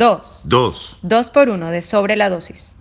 2, 2, 2. 2 por 1 de sobre la dosis.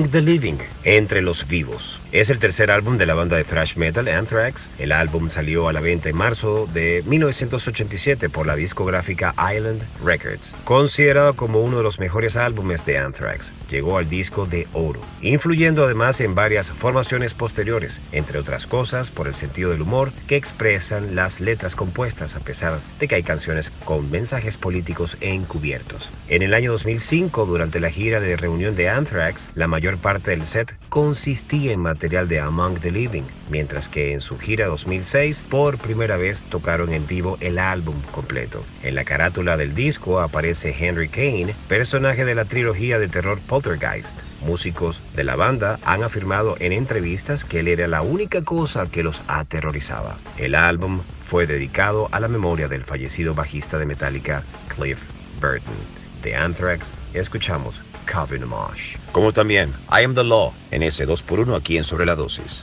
Among the Living, Entre los Vivos. Es el tercer álbum de la banda de thrash metal Anthrax. El álbum salió a la venta en marzo de 1987 por la discográfica Island Records. Considerado como uno de los mejores álbumes de Anthrax, llegó al disco de oro, influyendo además en varias formaciones posteriores, entre otras cosas por el sentido del humor que expresan las letras compuestas, a pesar de que hay canciones con mensajes políticos encubiertos. En el año 2005, durante la gira de reunión de Anthrax, la mayor parte del set consistía en material de Among the Living, mientras que en su gira 2006 por primera vez tocaron en vivo el álbum completo. En la carátula del disco aparece Henry Kane, personaje de la trilogía de terror Poltergeist. Músicos de la banda han afirmado en entrevistas que él era la única cosa que los aterrorizaba. El álbum fue dedicado a la memoria del fallecido bajista de Metallica, Cliff Burton. De Anthrax, escuchamos Homage. Como también I Am the Law en ese 2x1 aquí en Sobre la Dosis.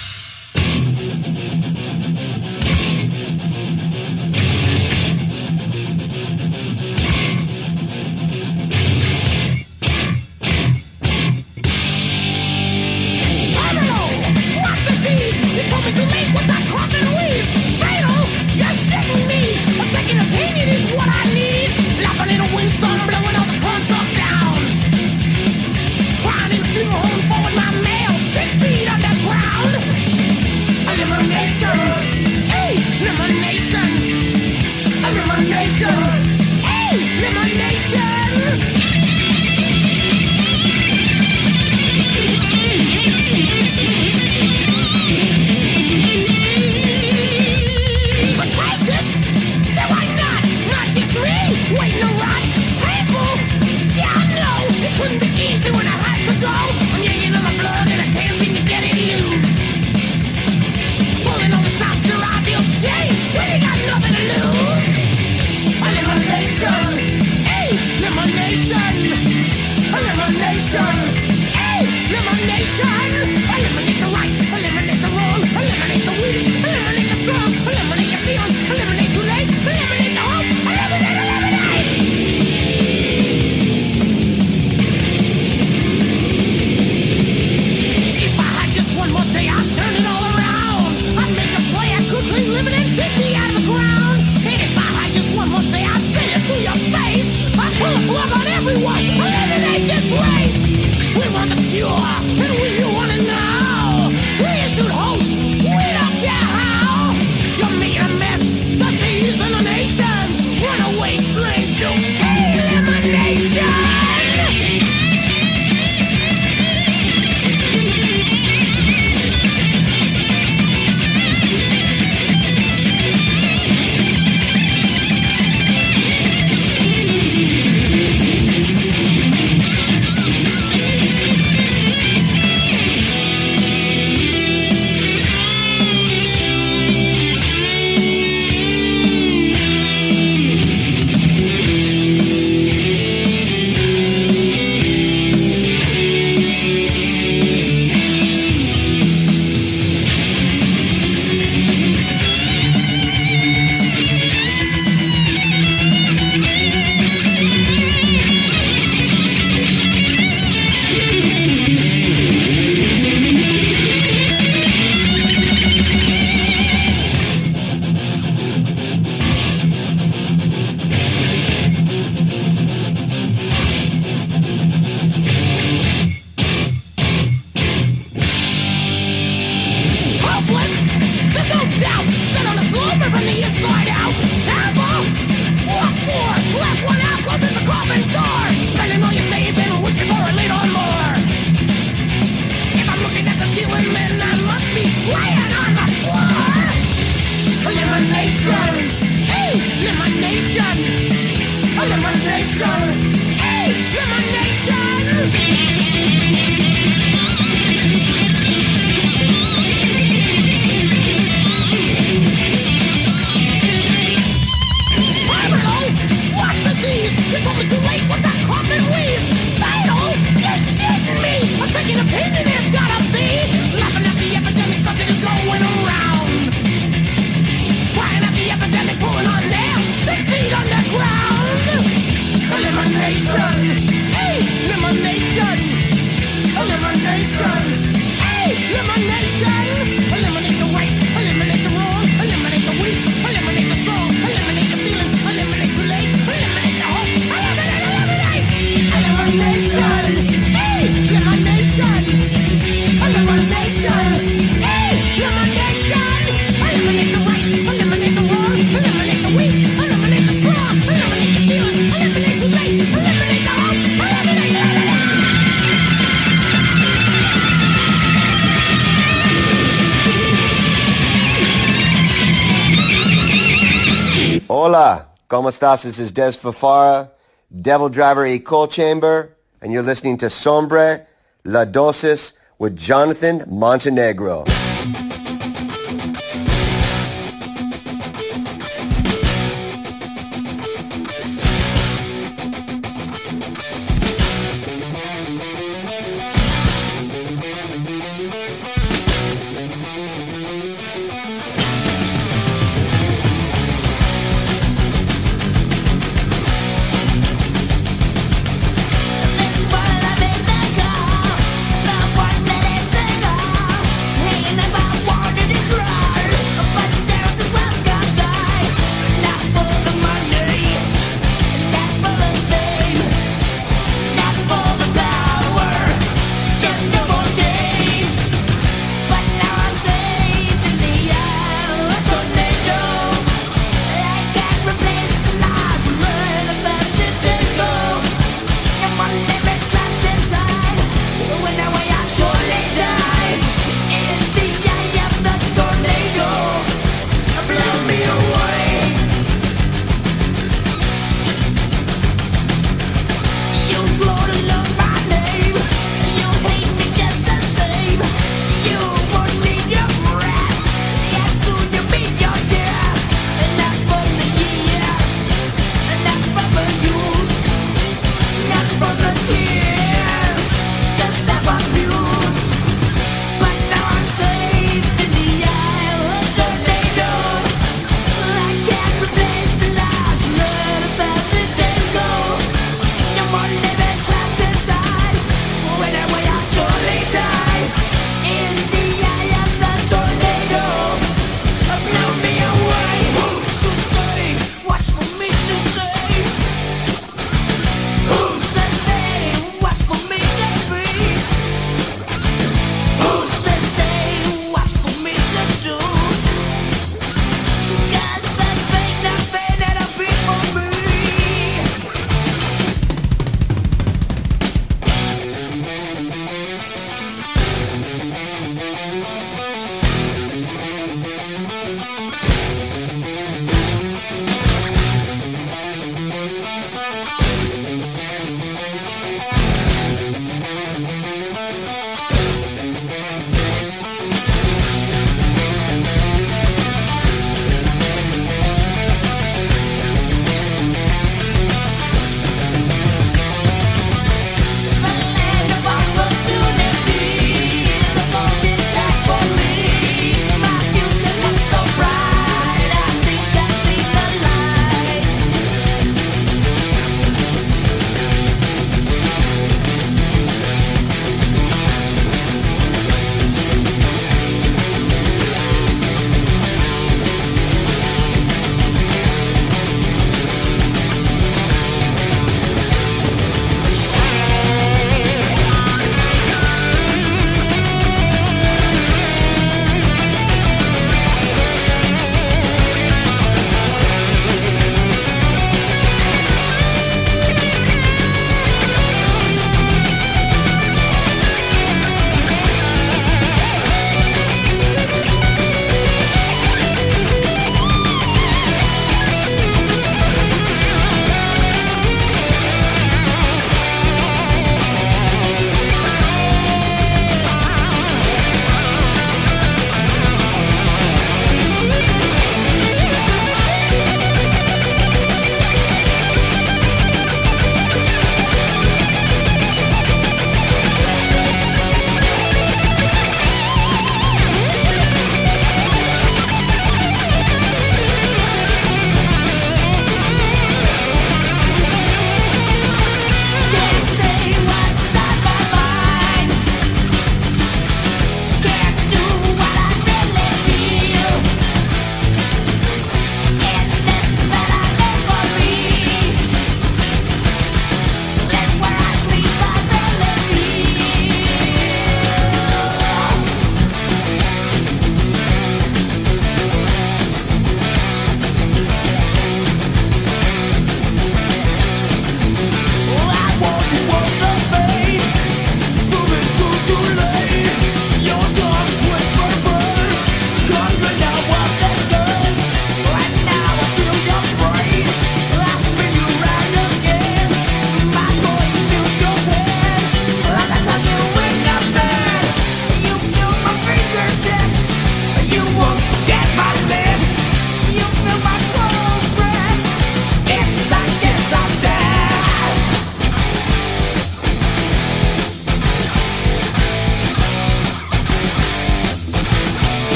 This is Des Fafara, Devil Driver Equal Chamber, and you're listening to Sombre La Dosis with Jonathan Montenegro.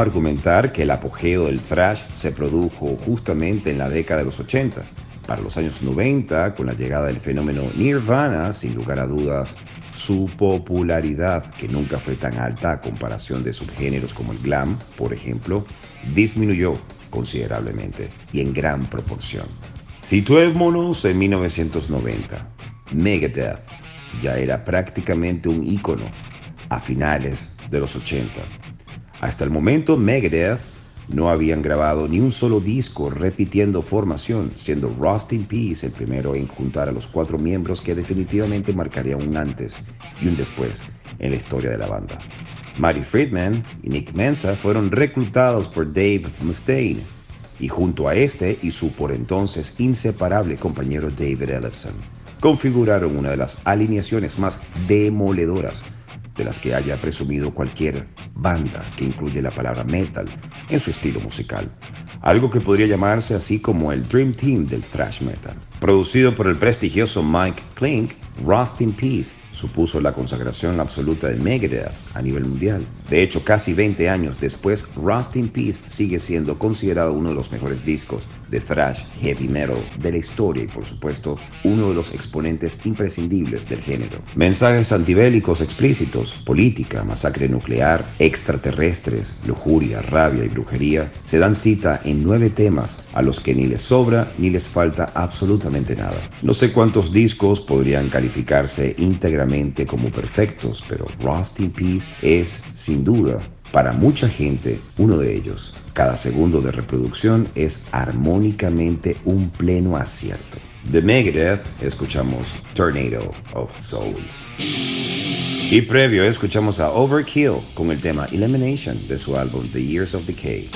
Argumentar que el apogeo del thrash se produjo justamente en la década de los 80. Para los años 90, con la llegada del fenómeno Nirvana, sin lugar a dudas, su popularidad, que nunca fue tan alta a comparación de subgéneros como el glam, por ejemplo, disminuyó considerablemente y en gran proporción. Situémonos en 1990. Megadeth ya era prácticamente un ícono a finales de los 80. Hasta el momento Megadeth no habían grabado ni un solo disco repitiendo formación, siendo Rust in Peace el primero en juntar a los cuatro miembros que definitivamente marcaría un antes y un después en la historia de la banda. Marty Friedman y Nick Mensa fueron reclutados por Dave Mustaine y junto a este y su por entonces inseparable compañero David Ellefson configuraron una de las alineaciones más demoledoras de las que haya presumido cualquier banda que incluye la palabra metal en su estilo musical, algo que podría llamarse así como el Dream Team del thrash metal. Producido por el prestigioso Mike Klink, Rust in Peace supuso la consagración absoluta de Megadeth a nivel mundial. De hecho, casi 20 años después, Rust in Peace sigue siendo considerado uno de los mejores discos de thrash heavy metal de la historia y por supuesto uno de los exponentes imprescindibles del género. Mensajes antibélicos explícitos, política, masacre nuclear, extraterrestres, lujuria, rabia y brujería se dan cita en nueve temas a los que ni les sobra ni les falta absolutamente nada. No sé cuántos discos podrían calificarse íntegramente como perfectos, pero Rust in Peace es, sin duda, para mucha gente, uno de ellos. Cada segundo de reproducción es armónicamente un pleno acierto. De Megadeth escuchamos Tornado of Souls. Y previo escuchamos a Overkill con el tema Elimination de su álbum The Years of Decay.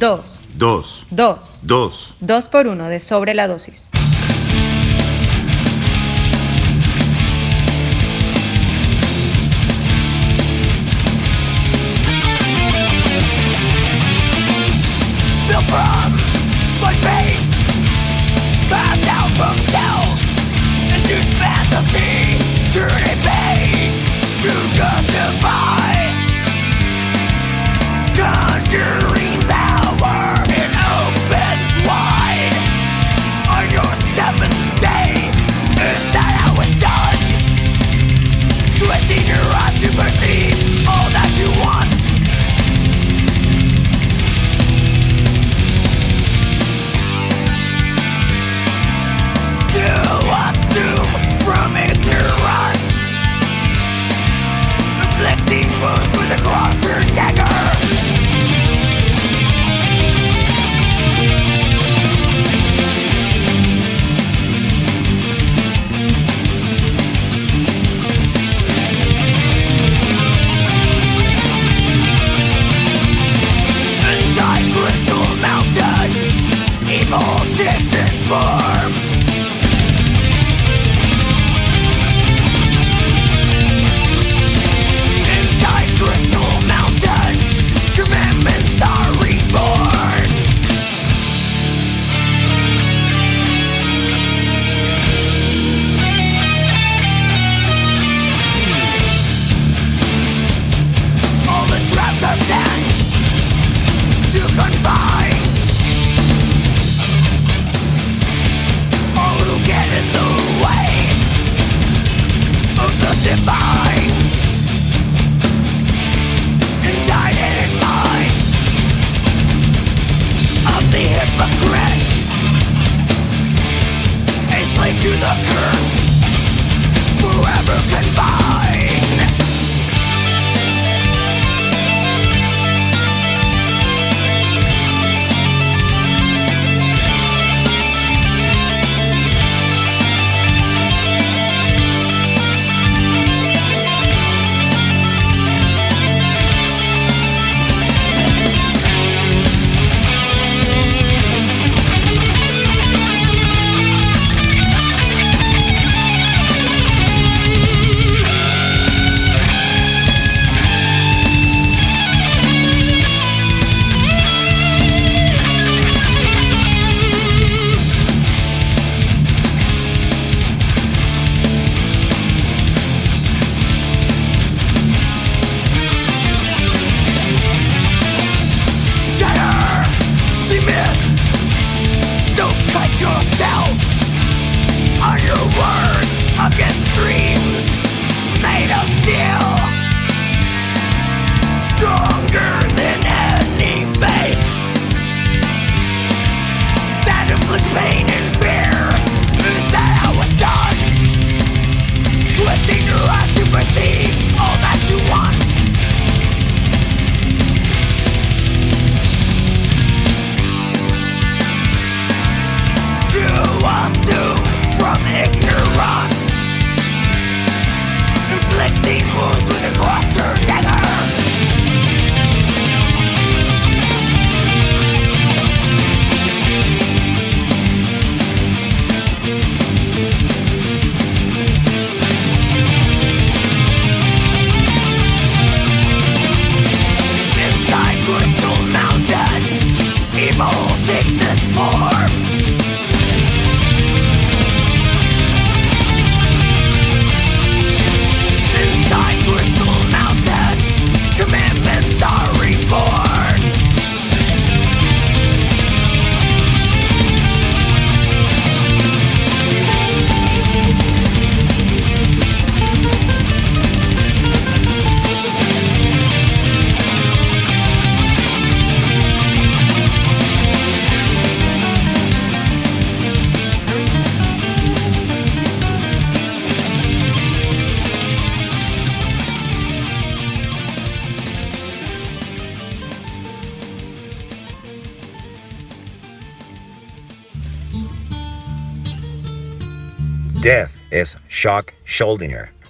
Dos. Dos. Dos. Dos. Dos por uno de sobre la dosis.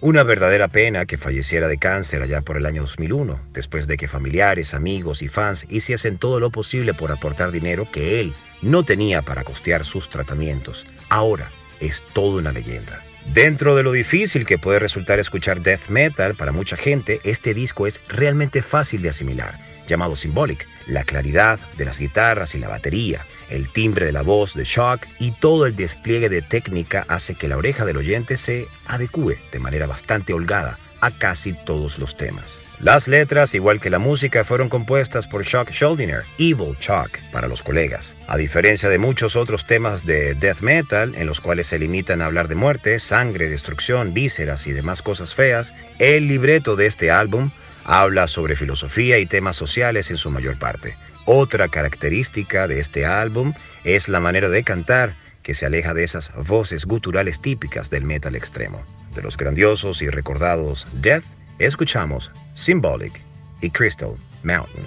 Una verdadera pena que falleciera de cáncer allá por el año 2001, después de que familiares, amigos y fans hiciesen todo lo posible por aportar dinero que él no tenía para costear sus tratamientos. Ahora es toda una leyenda. Dentro de lo difícil que puede resultar escuchar death metal para mucha gente, este disco es realmente fácil de asimilar, llamado Symbolic. La claridad de las guitarras y la batería, el timbre de la voz de Shock y todo el despliegue de técnica hace que la oreja del oyente se adecue de manera bastante holgada a casi todos los temas. Las letras, igual que la música, fueron compuestas por Chuck Schuldiner, Evil Chuck, para los colegas. A diferencia de muchos otros temas de death metal, en los cuales se limitan a hablar de muerte, sangre, destrucción, vísceras y demás cosas feas, el libreto de este álbum habla sobre filosofía y temas sociales en su mayor parte. Otra característica de este álbum es la manera de cantar, que se aleja de esas voces guturales típicas del metal extremo. De los grandiosos y recordados Death, escuchamos Symbolic y Crystal Mountain.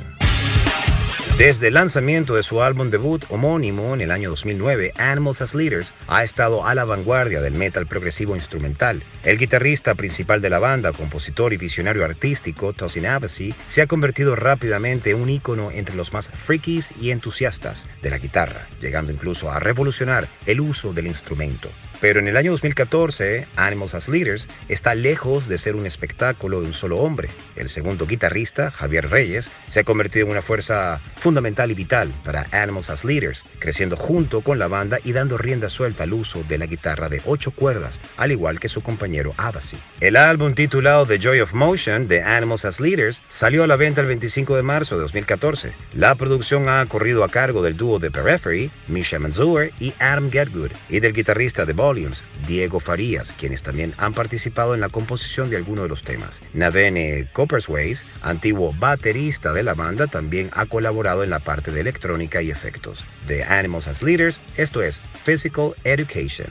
Desde el lanzamiento de su álbum debut homónimo en el año 2009, Animals as Leaders ha estado a la vanguardia del metal progresivo instrumental. El guitarrista principal de la banda, compositor y visionario artístico, Tosin Abasi, se ha convertido rápidamente en un ícono entre los más frikis y entusiastas de la guitarra, llegando incluso a revolucionar el uso del instrumento. Pero en el año 2014, Animals as Leaders está lejos de ser un espectáculo de un solo hombre. El segundo guitarrista, Javier Reyes, se ha convertido en una fuerza fundamental y vital para Animals as Leaders, creciendo junto con la banda y dando rienda suelta al uso de la guitarra de ocho cuerdas, al igual que su compañero Abasi. El álbum titulado The Joy of Motion de Animals as Leaders salió a la venta el 25 de marzo de 2014. La producción ha corrido a cargo del dúo de Periphery, Misha Manzoor y Adam Getgood, y del guitarrista de Volumes, Diego Farías, quienes también han participado en la composición de algunos de los temas. Navene Coppersways, antiguo baterista de la banda, también ha colaborado en la parte de electrónica y efectos. De Animals as Leaders, esto es Physical Education.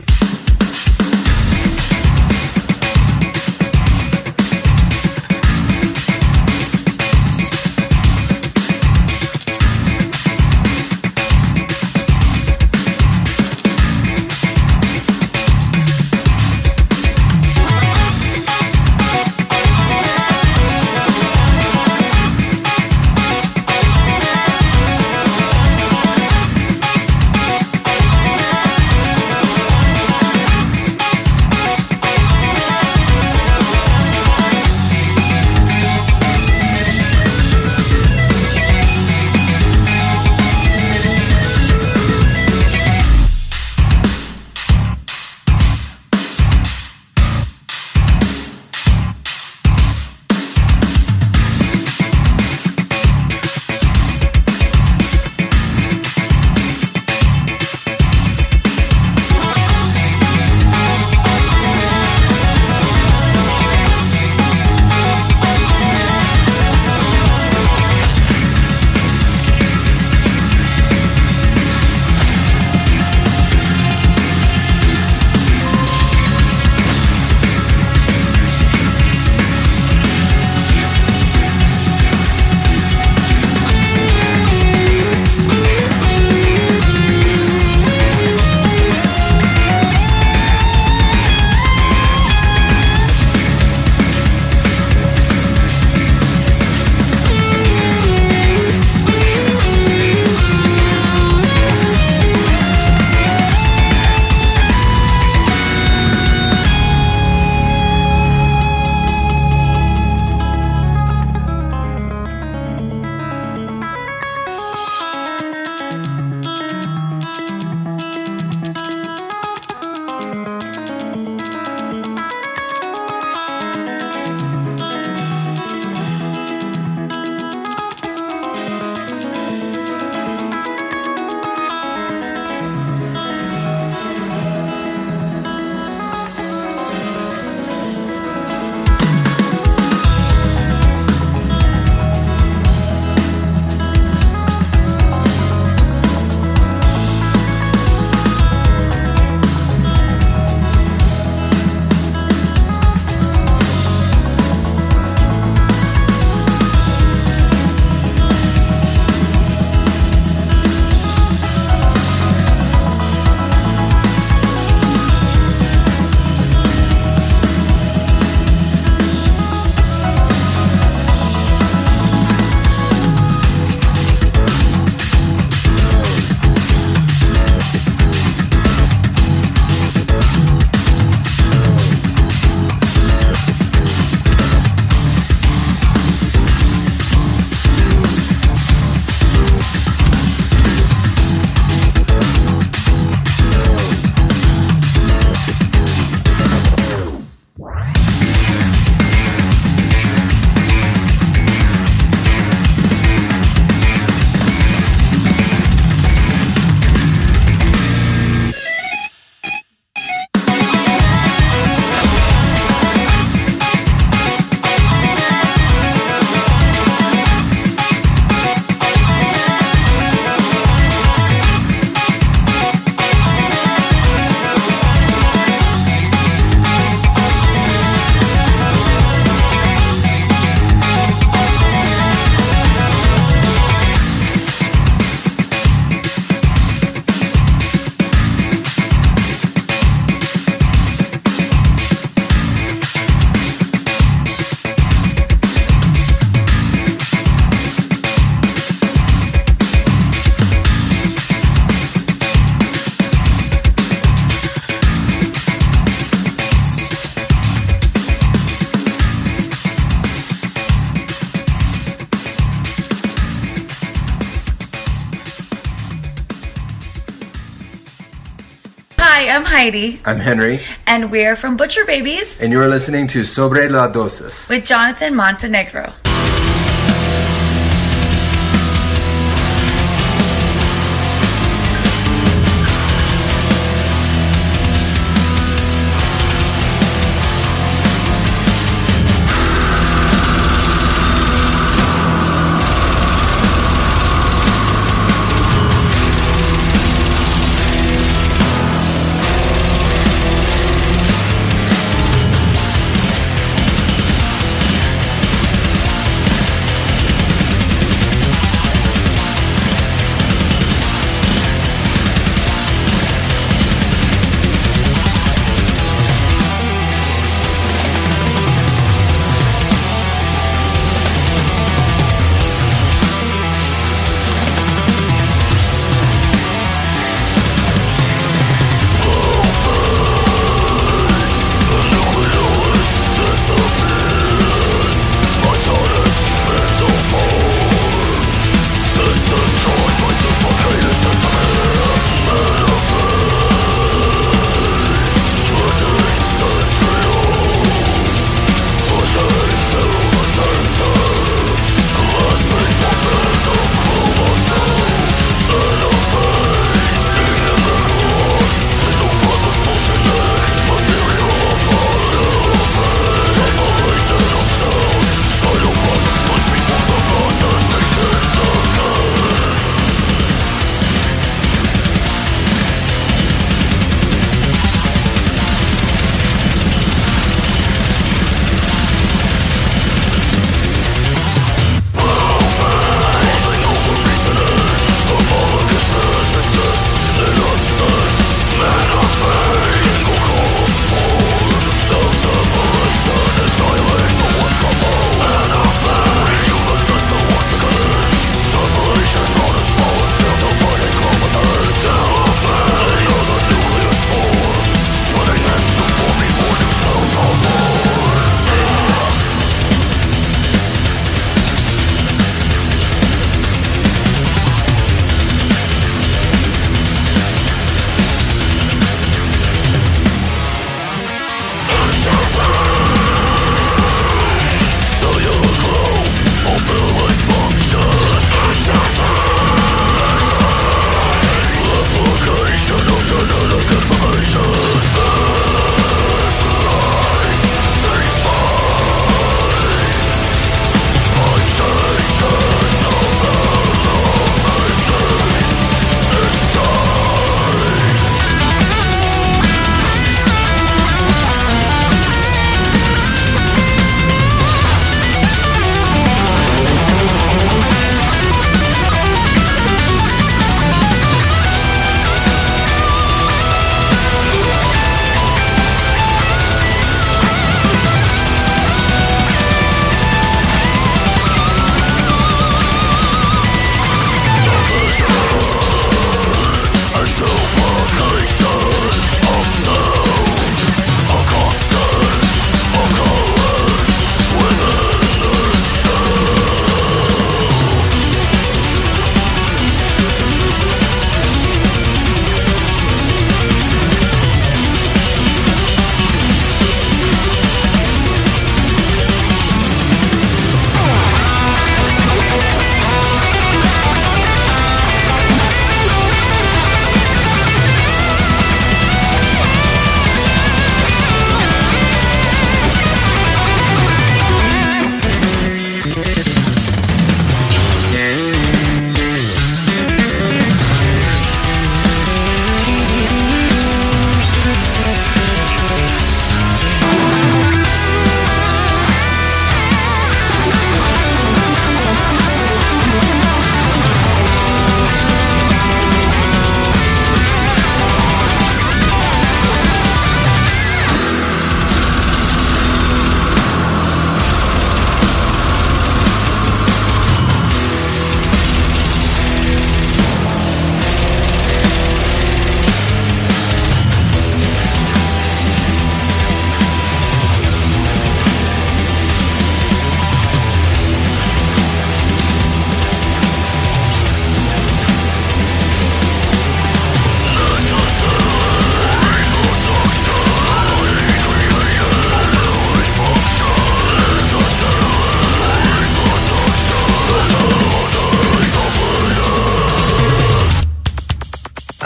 I'm Henry, and we're from Butcher Babies and you're listening to Sobre la Dosis. with Jonathan Montenegro.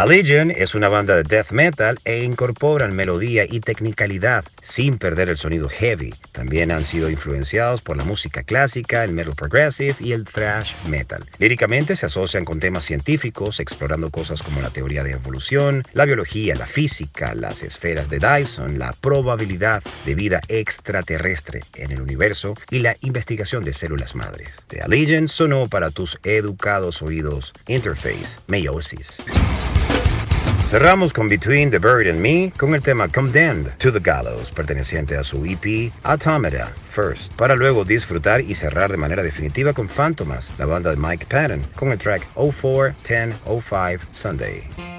Allegiant es una banda de death metal e incorporan melodía y tecnicalidad sin perder el sonido heavy. También han sido influenciados por la música clásica, el metal progressive y el thrash metal. Líricamente se asocian con temas científicos, explorando cosas como la teoría de evolución, la biología, la física, las esferas de Dyson, la probabilidad de vida extraterrestre en el universo y la investigación de células madres. The Allegiant sonó para tus educados oídos Interface Meiosis. Cerramos con Between the Bird and Me con el tema Condemned to the Gallows, perteneciente a su EP Automata First, para luego disfrutar y cerrar de manera definitiva con Phantomas, la banda de Mike Patton, con el track 041005 Sunday.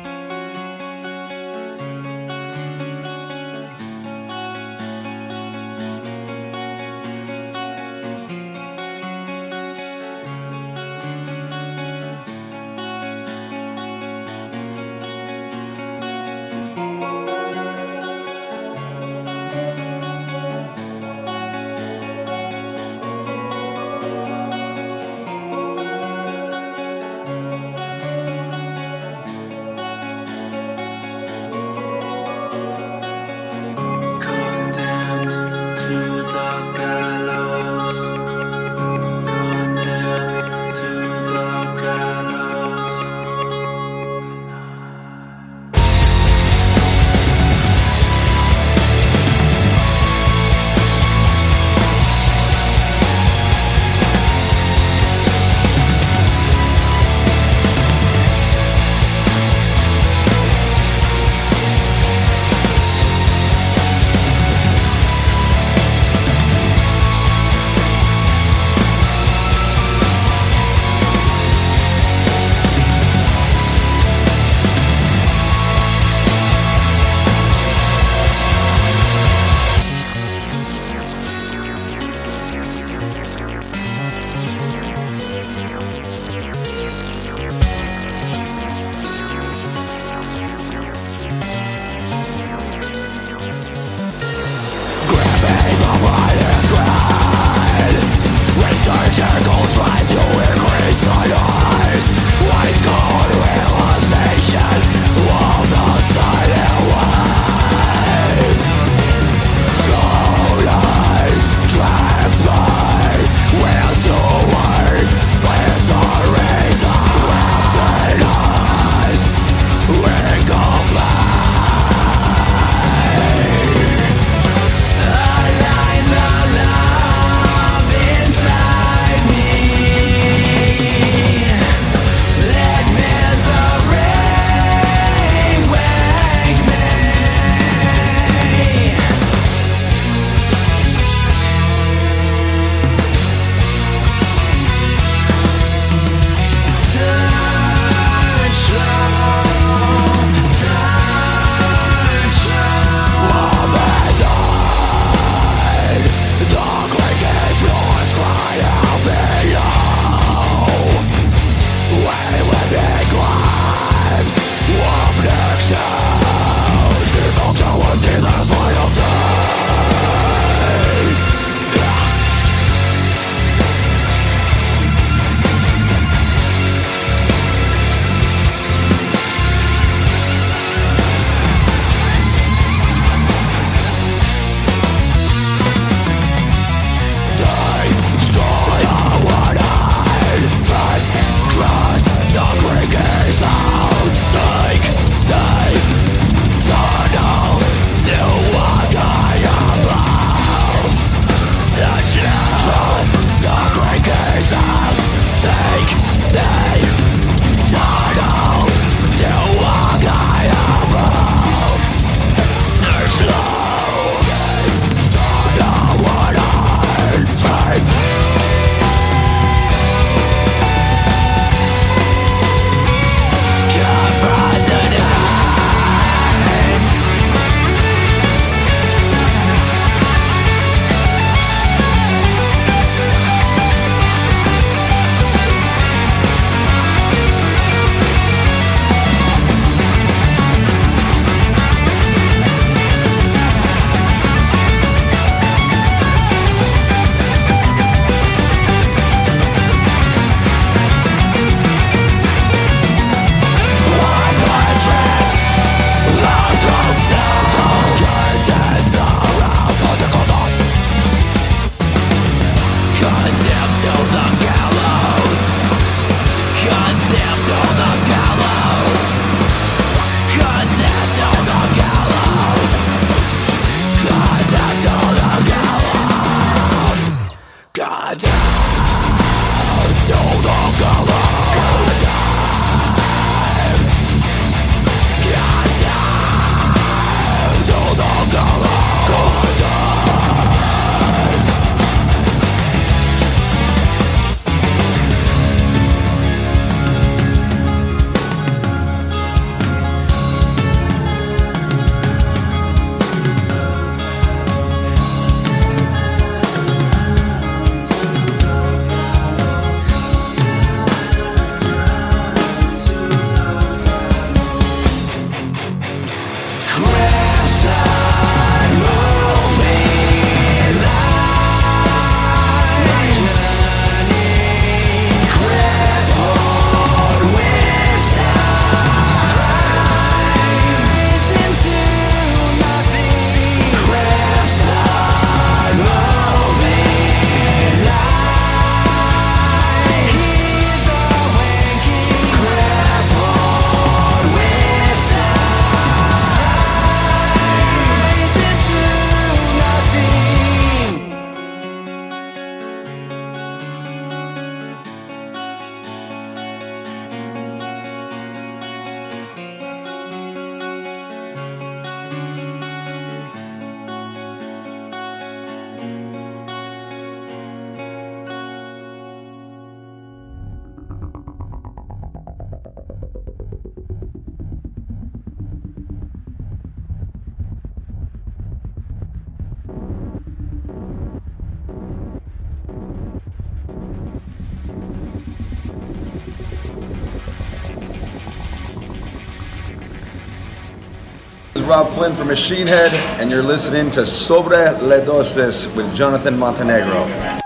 Rob Flynn from Machine Head, and you're listening to Sobre Le Dosis with Jonathan Montenegro.